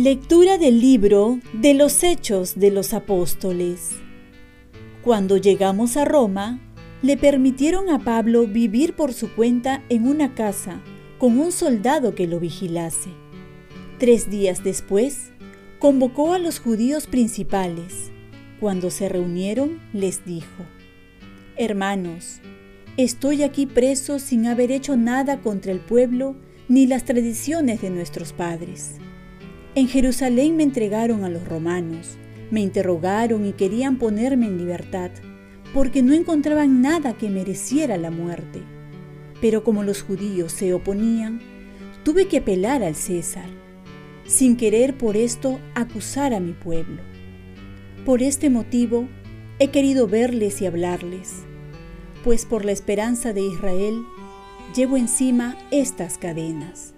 Lectura del libro de los Hechos de los Apóstoles. Cuando llegamos a Roma, le permitieron a Pablo vivir por su cuenta en una casa con un soldado que lo vigilase. Tres días después, convocó a los judíos principales. Cuando se reunieron, les dijo, Hermanos, estoy aquí preso sin haber hecho nada contra el pueblo ni las tradiciones de nuestros padres. En Jerusalén me entregaron a los romanos, me interrogaron y querían ponerme en libertad, porque no encontraban nada que mereciera la muerte. Pero como los judíos se oponían, tuve que apelar al César, sin querer por esto acusar a mi pueblo. Por este motivo he querido verles y hablarles, pues por la esperanza de Israel llevo encima estas cadenas.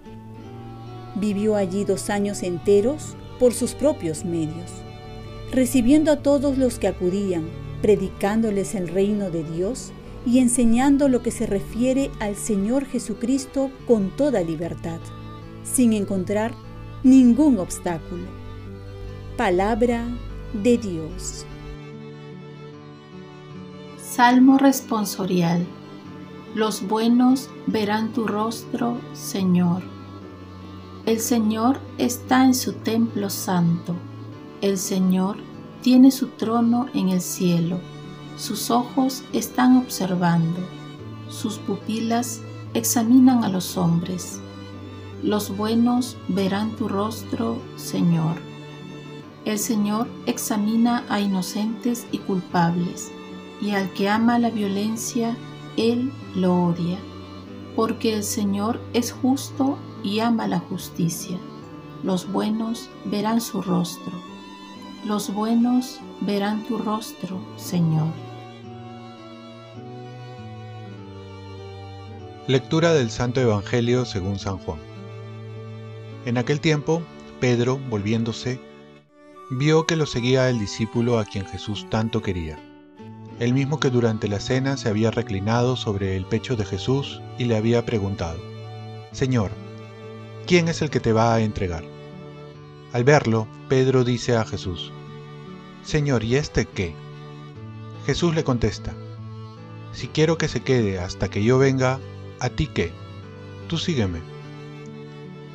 Vivió allí dos años enteros por sus propios medios, recibiendo a todos los que acudían, predicándoles el reino de Dios y enseñando lo que se refiere al Señor Jesucristo con toda libertad, sin encontrar ningún obstáculo. Palabra de Dios. Salmo responsorial. Los buenos verán tu rostro, Señor. El Señor está en su templo santo. El Señor tiene su trono en el cielo. Sus ojos están observando. Sus pupilas examinan a los hombres. Los buenos verán tu rostro, Señor. El Señor examina a inocentes y culpables, y al que ama la violencia, Él lo odia, porque el Señor es justo y ama la justicia. Los buenos verán su rostro. Los buenos verán tu rostro, Señor. Lectura del Santo Evangelio según San Juan. En aquel tiempo, Pedro, volviéndose, vio que lo seguía el discípulo a quien Jesús tanto quería, el mismo que durante la cena se había reclinado sobre el pecho de Jesús y le había preguntado, Señor, ¿quién es el que te va a entregar? Al verlo, Pedro dice a Jesús, Señor, ¿y este qué? Jesús le contesta, Si quiero que se quede hasta que yo venga, ¿a ti qué? Tú sígueme.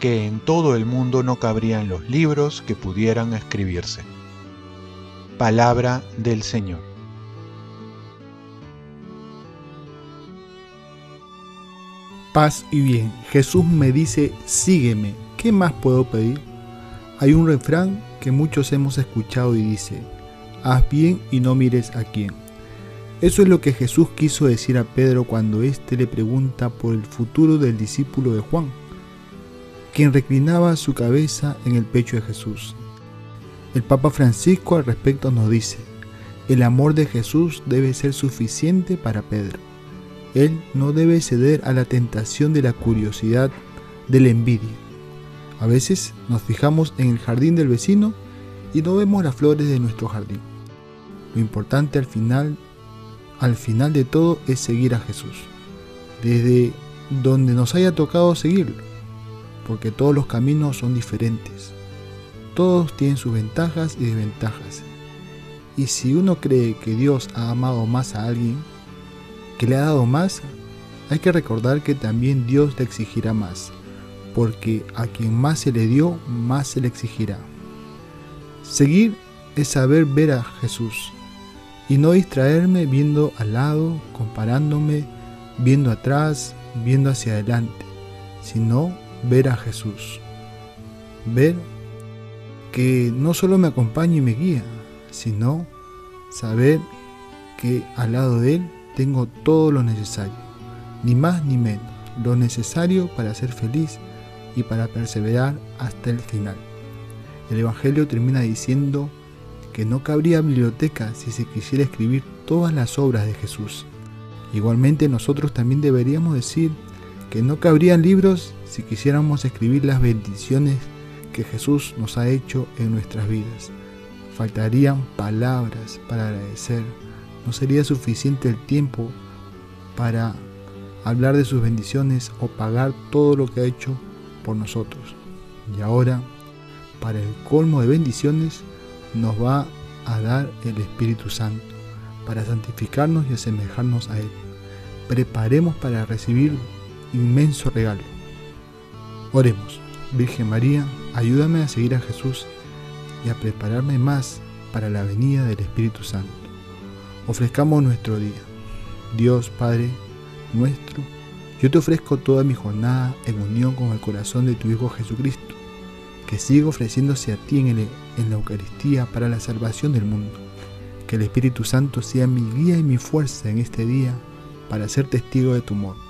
que en todo el mundo no cabrían los libros que pudieran escribirse. Palabra del Señor. paz y bien. Jesús me dice, sígueme. ¿Qué más puedo pedir? Hay un refrán que muchos hemos escuchado y dice, haz bien y no mires a quién. Eso es lo que Jesús quiso decir a Pedro cuando éste le pregunta por el futuro del discípulo de Juan, quien reclinaba su cabeza en el pecho de Jesús. El Papa Francisco al respecto nos dice, el amor de Jesús debe ser suficiente para Pedro. Él no debe ceder a la tentación de la curiosidad, de la envidia. A veces nos fijamos en el jardín del vecino y no vemos las flores de nuestro jardín. Lo importante al final, al final de todo es seguir a Jesús, desde donde nos haya tocado seguirlo, porque todos los caminos son diferentes. Todos tienen sus ventajas y desventajas. Y si uno cree que Dios ha amado más a alguien, que le ha dado más, hay que recordar que también Dios le exigirá más, porque a quien más se le dio, más se le exigirá. Seguir es saber ver a Jesús y no distraerme viendo al lado, comparándome, viendo atrás, viendo hacia adelante, sino ver a Jesús. Ver que no solo me acompaña y me guía, sino saber que al lado de Él tengo todo lo necesario, ni más ni menos, lo necesario para ser feliz y para perseverar hasta el final. El Evangelio termina diciendo que no cabría biblioteca si se quisiera escribir todas las obras de Jesús. Igualmente nosotros también deberíamos decir que no cabrían libros si quisiéramos escribir las bendiciones que Jesús nos ha hecho en nuestras vidas. Faltarían palabras para agradecer. No sería suficiente el tiempo para hablar de sus bendiciones o pagar todo lo que ha hecho por nosotros. Y ahora, para el colmo de bendiciones, nos va a dar el Espíritu Santo para santificarnos y asemejarnos a Él. Preparemos para recibir inmenso regalo. Oremos, Virgen María, ayúdame a seguir a Jesús y a prepararme más para la venida del Espíritu Santo. Ofrezcamos nuestro día. Dios Padre nuestro, yo te ofrezco toda mi jornada en unión con el corazón de tu Hijo Jesucristo, que sigue ofreciéndose a ti en, en la Eucaristía para la salvación del mundo. Que el Espíritu Santo sea mi guía y mi fuerza en este día para ser testigo de tu amor.